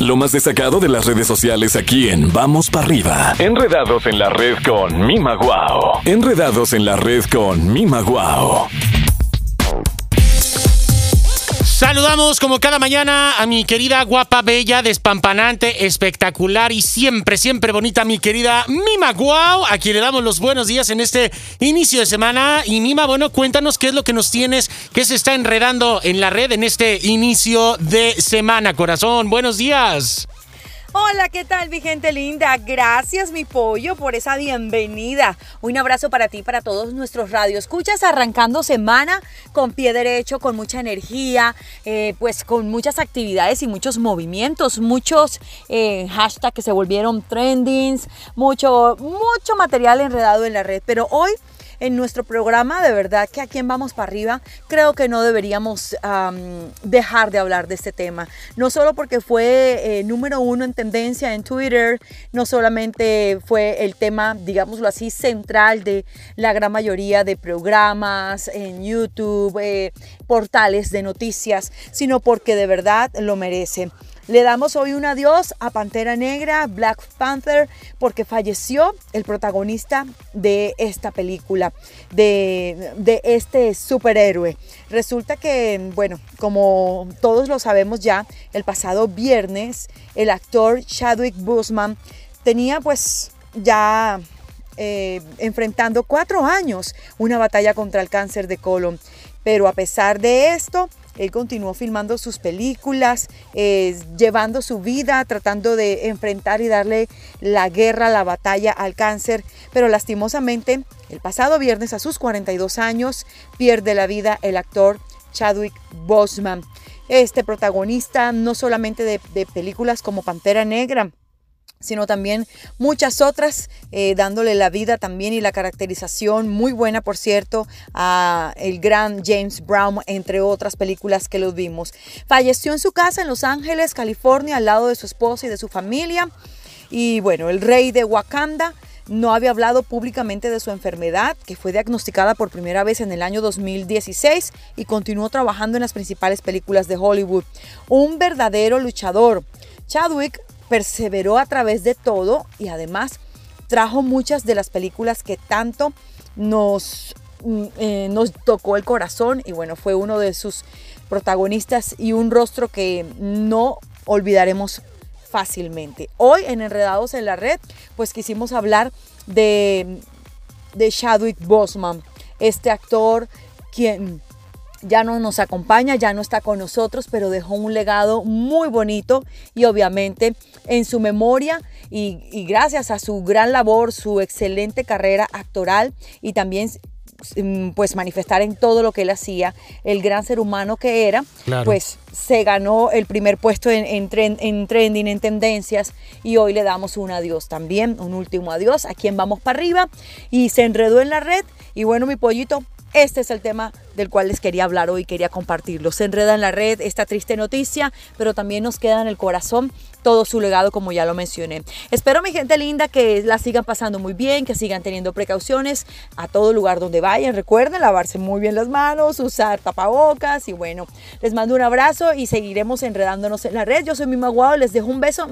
Lo más destacado de las redes sociales aquí en Vamos para arriba. Enredados en la red con Mima Guau. Enredados en la red con Mima Guau. Saludamos como cada mañana a mi querida guapa, bella, despampanante, espectacular y siempre, siempre bonita, mi querida Mima Guau, a quien le damos los buenos días en este inicio de semana. Y Mima, bueno, cuéntanos qué es lo que nos tienes, qué se está enredando en la red en este inicio de semana, corazón. Buenos días. Hola, ¿qué tal mi gente linda? Gracias mi pollo por esa bienvenida. Un abrazo para ti, para todos nuestros radioescuchas, arrancando semana con pie derecho, con mucha energía, eh, pues con muchas actividades y muchos movimientos, muchos eh, hashtags que se volvieron trendings, mucho, mucho material enredado en la red. Pero hoy en nuestro programa, de verdad que aquí Vamos para Arriba, creo que no deberíamos dejar de hablar de este tema. No solo porque fue eh, número uno en tendencia en Twitter, no solamente fue el tema, digámoslo así, central de la gran mayoría de programas en YouTube, eh, portales de noticias, sino porque de verdad lo merece. Le damos hoy un adiós a Pantera Negra, Black Panther, porque falleció el protagonista de esta película, de, este superhéroe. Resulta que, bueno, como todos lo sabemos ya, el pasado viernes el actor Chadwick Boseman tenía pues ya eh, enfrentando cuatro años una batalla contra el cáncer de colon. Pero a pesar de esto, él continuó filmando sus películas, eh, llevando su vida, tratando de enfrentar y darle la guerra, la batalla al cáncer, pero lastimosamente el pasado viernes a sus 42 años pierde la vida el actor Chadwick Boseman. Este protagonista no solamente de películas como Pantera Negra, sino también muchas otras, eh, dándole la vida también y la caracterización muy buena, por cierto, a el gran James Brown, entre otras películas que los vimos. Falleció en su casa en Los Ángeles, California, al lado de su esposa y de su familia. Y bueno, el rey de Wakanda no había hablado públicamente de su enfermedad, que fue diagnosticada por primera vez en el año 2016 y continuó trabajando en las principales películas de Hollywood. Un verdadero luchador. Chadwick perseveró a través de todo y además trajo muchas de las películas que tanto nos, mm, eh, nos tocó el corazón y bueno, fue uno de sus protagonistas y un rostro que no olvidaremos fácilmente. Hoy en Enredados en la Red, pues quisimos hablar de, de Chadwick este actor quien ya no nos acompaña, ya no está con nosotros, pero dejó un legado muy bonito y obviamente en su memoria y, gracias a su gran labor, su excelente carrera actoral y también mm, pues manifestar en todo lo que él hacía, el gran ser humano que era, pues se ganó el primer puesto en, en, en, trending, en tendencias y hoy le damos un adiós también, un último adiós. A quien vamos para arriba y se enredó en la red y bueno mi pollito, este es el tema del cual les quería hablar hoy, quería compartirlo. Se enreda en la red esta triste noticia, pero también nos queda en el corazón todo su legado, como ya lo mencioné. Espero, mi gente linda, que la sigan pasando muy bien, que sigan teniendo precauciones a todo lugar donde vayan. Recuerden lavarse muy bien las manos, usar tapabocas y bueno, les mando un abrazo y seguiremos enredándonos en la red. Yo soy Mima Guau, les dejo un beso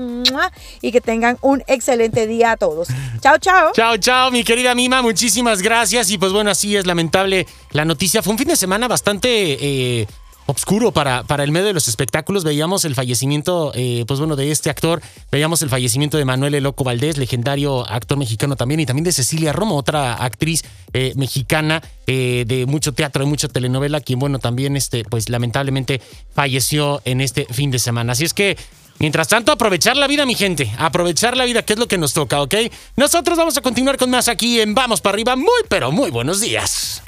y que tengan un excelente día a todos. Chao, chao. Chao, chao, mi querida Mima, muchísimas gracias. Y pues bueno, así es lamentable la noticia. Fue un fin de semana bastante... Eh, obscuro para, para el medio de los espectáculos. Veíamos el fallecimiento, eh, pues bueno, de este actor. Veíamos el fallecimiento de Manuel El Loco Valdés, legendario actor mexicano también, y también de Cecilia Romo, otra actriz eh, mexicana de mucho teatro, de mucha telenovela, quien, bueno, también, este, pues lamentablemente falleció en este fin de semana. Así es que Mientras tanto, aprovechar la vida, mi gente. Aprovechar la vida, que es lo que nos toca, ¿ok? Nosotros vamos a continuar con más aquí en Vamos para arriba. Muy, pero muy buenos días.